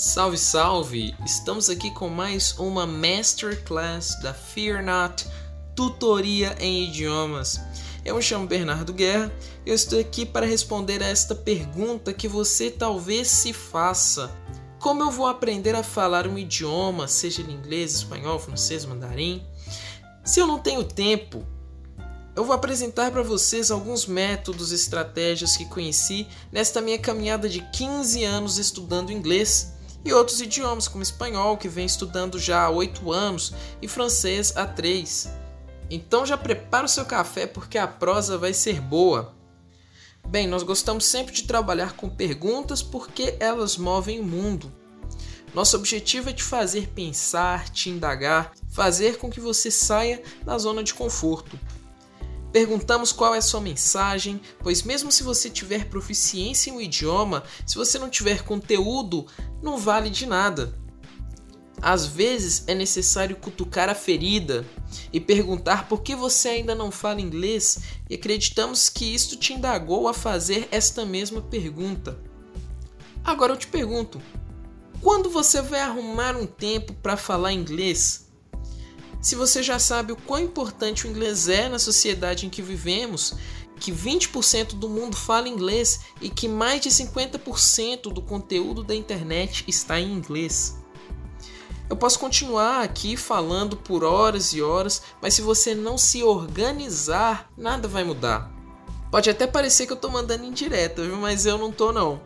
Salve, salve! Estamos aqui com mais uma Masterclass da Fear Not Tutoria em Idiomas. Eu me chamo Bernardo Guerra e eu estou aqui para responder a esta pergunta que você talvez se faça. Como eu vou aprender a falar um idioma, seja ele inglês, espanhol, francês, mandarim, se eu não tenho tempo? Eu vou apresentar para vocês alguns métodos e estratégias que conheci nesta minha caminhada de 15 anos estudando inglês e outros idiomas, como espanhol, que vem estudando já há 8 anos, e francês há 3. Então já prepara o seu café porque a prosa vai ser boa. Bem, nós gostamos sempre de trabalhar com perguntas porque elas movem o mundo. Nosso objetivo é te fazer pensar, te indagar, fazer com que você saia da zona de conforto. Perguntamos qual é a sua mensagem, pois mesmo se você tiver proficiência em um idioma, se você não tiver conteúdo, não vale de nada. Às vezes é necessário cutucar a ferida e perguntar por que você ainda não fala inglês, e acreditamos que isto te indagou a fazer esta mesma pergunta. Agora eu te pergunto: quando você vai arrumar um tempo para falar inglês? Se você já sabe o quão importante o inglês é na sociedade em que vivemos, que 20% do mundo fala inglês e que mais de 50% do conteúdo da internet está em inglês. Eu posso continuar aqui falando por horas e horas, mas se você não se organizar, nada vai mudar. Pode até parecer que eu estou mandando indireta, viu? mas eu não estou não.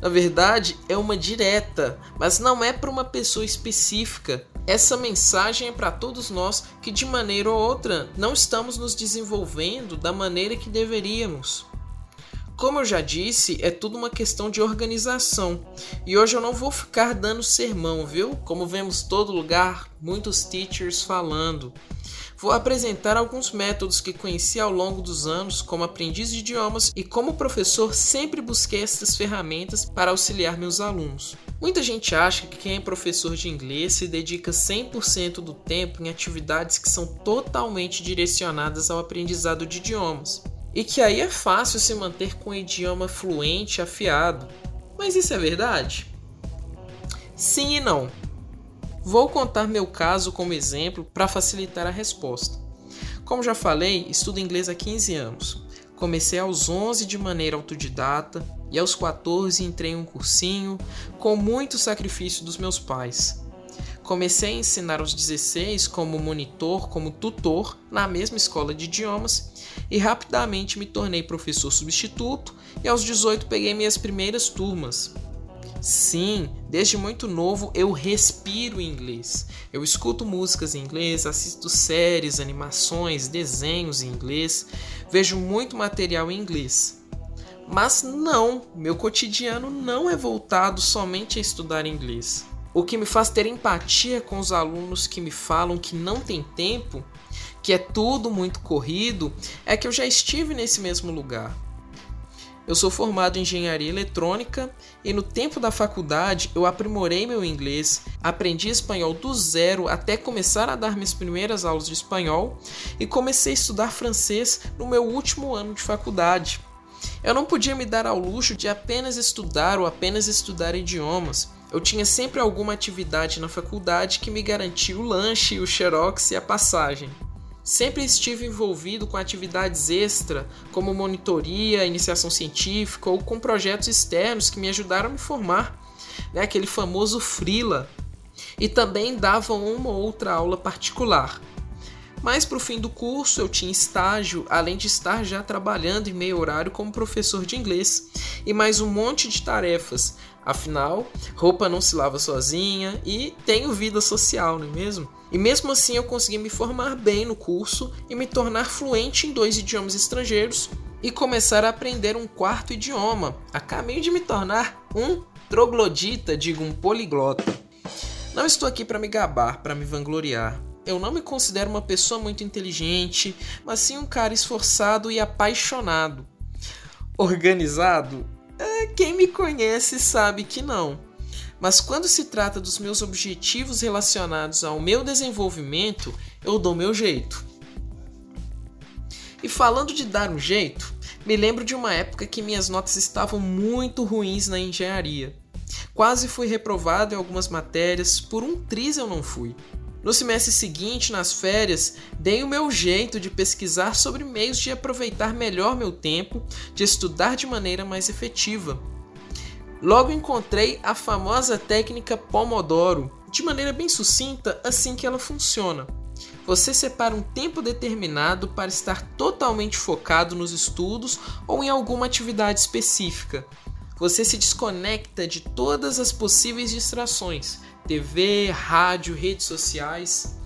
Na verdade, é uma direta, mas não é para uma pessoa específica. Essa mensagem é para todos nós que, de maneira ou outra, não estamos nos desenvolvendo da maneira que deveríamos. Como eu já disse, é tudo uma questão de organização. E hoje eu não vou ficar dando sermão, viu? Como vemos todo lugar, muitos teachers falando. Vou apresentar alguns métodos que conheci ao longo dos anos como aprendiz de idiomas e como professor sempre busquei essas ferramentas para auxiliar meus alunos. Muita gente acha que quem é professor de inglês se dedica 100% do tempo em atividades que são totalmente direcionadas ao aprendizado de idiomas. E que aí é fácil se manter com o idioma fluente, afiado. Mas isso é verdade? Sim e não. Vou contar meu caso como exemplo para facilitar a resposta. Como já falei, estudo inglês há 15 anos. Comecei aos 11 de maneira autodidata e aos 14 entrei em um cursinho com muito sacrifício dos meus pais. Comecei a ensinar aos 16 como monitor, como tutor na mesma escola de idiomas e rapidamente me tornei professor substituto e aos 18 peguei minhas primeiras turmas. Sim, desde muito novo eu respiro inglês. Eu escuto músicas em inglês, assisto séries, animações, desenhos em inglês, vejo muito material em inglês. Mas não, meu cotidiano não é voltado somente a estudar inglês. O que me faz ter empatia com os alunos que me falam que não tem tempo, que é tudo muito corrido, é que eu já estive nesse mesmo lugar. Eu sou formado em engenharia eletrônica e no tempo da faculdade eu aprimorei meu inglês, aprendi espanhol do zero até começar a dar minhas primeiras aulas de espanhol e comecei a estudar francês no meu último ano de faculdade. Eu não podia me dar ao luxo de apenas estudar ou apenas estudar idiomas. Eu tinha sempre alguma atividade na faculdade que me garantia o lanche, o xerox e a passagem. Sempre estive envolvido com atividades extra, como monitoria, iniciação científica ou com projetos externos que me ajudaram a me formar, né? aquele famoso Frila. E também davam uma ou outra aula particular. Mas para o fim do curso eu tinha estágio, além de estar já trabalhando em meio horário como professor de inglês, e mais um monte de tarefas. Afinal, roupa não se lava sozinha e tenho vida social, não é mesmo? E mesmo assim eu consegui me formar bem no curso e me tornar fluente em dois idiomas estrangeiros e começar a aprender um quarto idioma, a caminho de me tornar um troglodita, digo um poliglota. Não estou aqui para me gabar, para me vangloriar. Eu não me considero uma pessoa muito inteligente, mas sim um cara esforçado e apaixonado. Organizado? É, quem me conhece sabe que não. Mas quando se trata dos meus objetivos relacionados ao meu desenvolvimento, eu dou meu jeito. E falando de dar um jeito, me lembro de uma época que minhas notas estavam muito ruins na engenharia. Quase fui reprovado em algumas matérias, por um triz eu não fui. No semestre seguinte, nas férias, dei o meu jeito de pesquisar sobre meios de aproveitar melhor meu tempo, de estudar de maneira mais efetiva. Logo encontrei a famosa técnica Pomodoro, de maneira bem sucinta, assim que ela funciona. Você separa um tempo determinado para estar totalmente focado nos estudos ou em alguma atividade específica. Você se desconecta de todas as possíveis distrações, TV, rádio, redes sociais.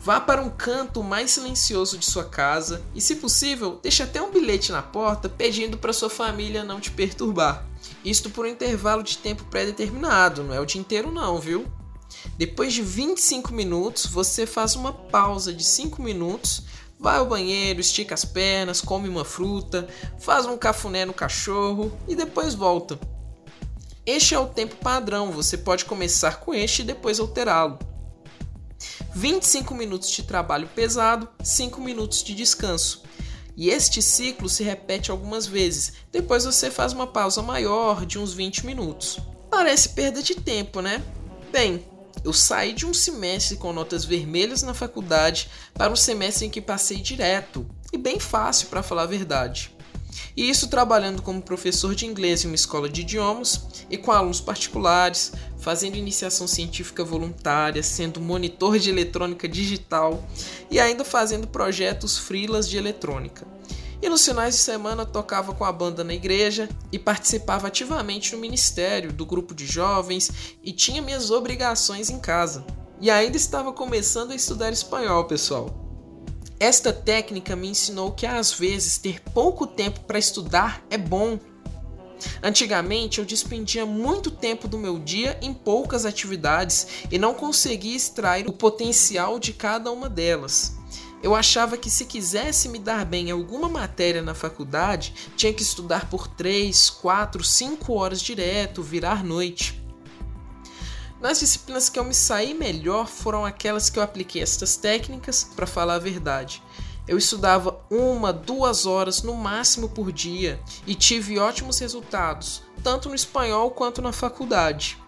Vá para um canto mais silencioso de sua casa e, se possível, deixe até um bilhete na porta pedindo para sua família não te perturbar. Isto por um intervalo de tempo pré-determinado, não é o dia inteiro não, viu? Depois de 25 minutos, você faz uma pausa de 5 minutos, vai ao banheiro, estica as pernas, come uma fruta, faz um cafuné no cachorro e depois volta. Este é o tempo padrão, você pode começar com este e depois alterá-lo. 25 minutos de trabalho pesado, 5 minutos de descanso. E este ciclo se repete algumas vezes. Depois você faz uma pausa maior de uns 20 minutos. Parece perda de tempo, né? Bem, eu saí de um semestre com notas vermelhas na faculdade para um semestre em que passei direto e bem fácil para falar a verdade. E isso trabalhando como professor de inglês em uma escola de idiomas e com alunos particulares, fazendo iniciação científica voluntária, sendo monitor de eletrônica digital e ainda fazendo projetos freelas de eletrônica. E nos finais de semana tocava com a banda na igreja e participava ativamente no ministério, do grupo de jovens e tinha minhas obrigações em casa. E ainda estava começando a estudar espanhol, pessoal. Esta técnica me ensinou que às vezes ter pouco tempo para estudar é bom. Antigamente eu despendia muito tempo do meu dia em poucas atividades e não conseguia extrair o potencial de cada uma delas. Eu achava que se quisesse me dar bem em alguma matéria na faculdade, tinha que estudar por 3, 4, 5 horas direto, virar noite. Nas disciplinas que eu me saí melhor foram aquelas que eu apliquei estas técnicas, para falar a verdade. Eu estudava uma, duas horas no máximo por dia e tive ótimos resultados, tanto no espanhol quanto na faculdade.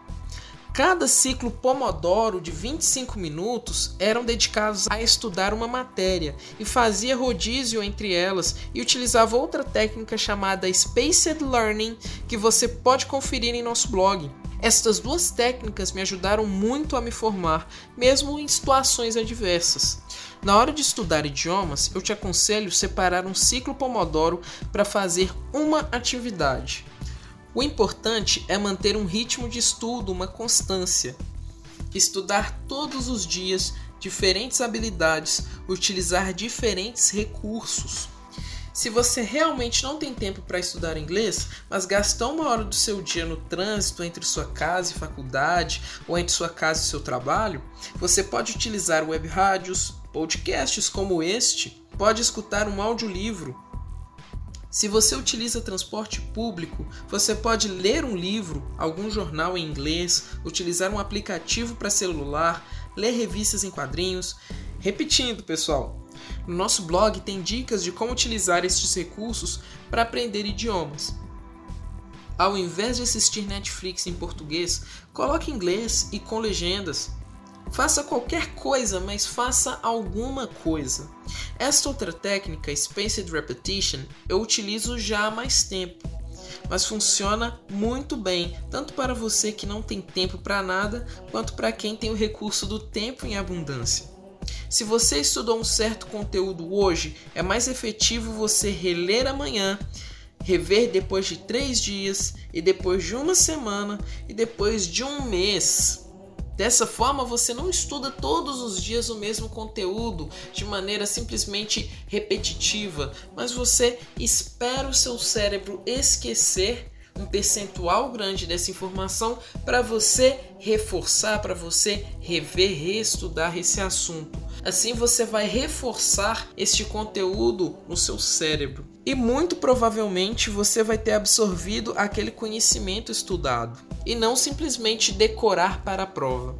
Cada ciclo Pomodoro de 25 minutos eram dedicados a estudar uma matéria e fazia rodízio entre elas e utilizava outra técnica chamada Spaced Learning que você pode conferir em nosso blog. Estas duas técnicas me ajudaram muito a me formar, mesmo em situações adversas. Na hora de estudar idiomas, eu te aconselho separar um ciclo Pomodoro para fazer uma atividade. O importante é manter um ritmo de estudo, uma constância. Estudar todos os dias diferentes habilidades, utilizar diferentes recursos. Se você realmente não tem tempo para estudar inglês, mas gastou uma hora do seu dia no trânsito entre sua casa e faculdade, ou entre sua casa e seu trabalho, você pode utilizar web rádios, podcasts como este, pode escutar um audiolivro, se você utiliza transporte público, você pode ler um livro, algum jornal em inglês, utilizar um aplicativo para celular, ler revistas em quadrinhos. Repetindo, pessoal, no nosso blog tem dicas de como utilizar estes recursos para aprender idiomas. Ao invés de assistir Netflix em português, coloque inglês e com legendas. Faça qualquer coisa, mas faça alguma coisa. Esta outra técnica, Spaced Repetition, eu utilizo já há mais tempo, mas funciona muito bem, tanto para você que não tem tempo para nada, quanto para quem tem o recurso do tempo em abundância. Se você estudou um certo conteúdo hoje, é mais efetivo você reler amanhã, rever depois de três dias, e depois de uma semana, e depois de um mês. Dessa forma, você não estuda todos os dias o mesmo conteúdo de maneira simplesmente repetitiva, mas você espera o seu cérebro esquecer um percentual grande dessa informação para você reforçar, para você rever, reestudar esse assunto. Assim você vai reforçar este conteúdo no seu cérebro. E muito provavelmente você vai ter absorvido aquele conhecimento estudado e não simplesmente decorar para a prova.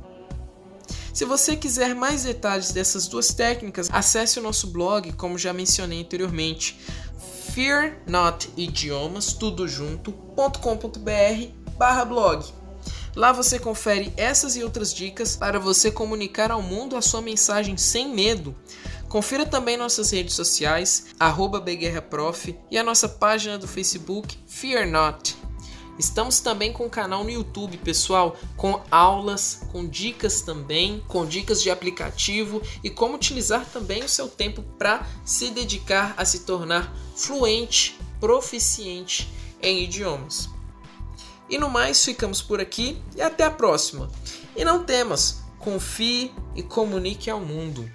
Se você quiser mais detalhes dessas duas técnicas, acesse o nosso blog, como já mencionei anteriormente, fearnotidiomas, tudo junto.com.br barra blog. Lá você confere essas e outras dicas para você comunicar ao mundo a sua mensagem sem medo. Confira também nossas redes sociais, BGuerraProf e a nossa página do Facebook Fear Not. Estamos também com um canal no YouTube, pessoal, com aulas, com dicas também, com dicas de aplicativo e como utilizar também o seu tempo para se dedicar a se tornar fluente, proficiente em idiomas. E no mais, ficamos por aqui e até a próxima. E não temas, confie e comunique ao mundo.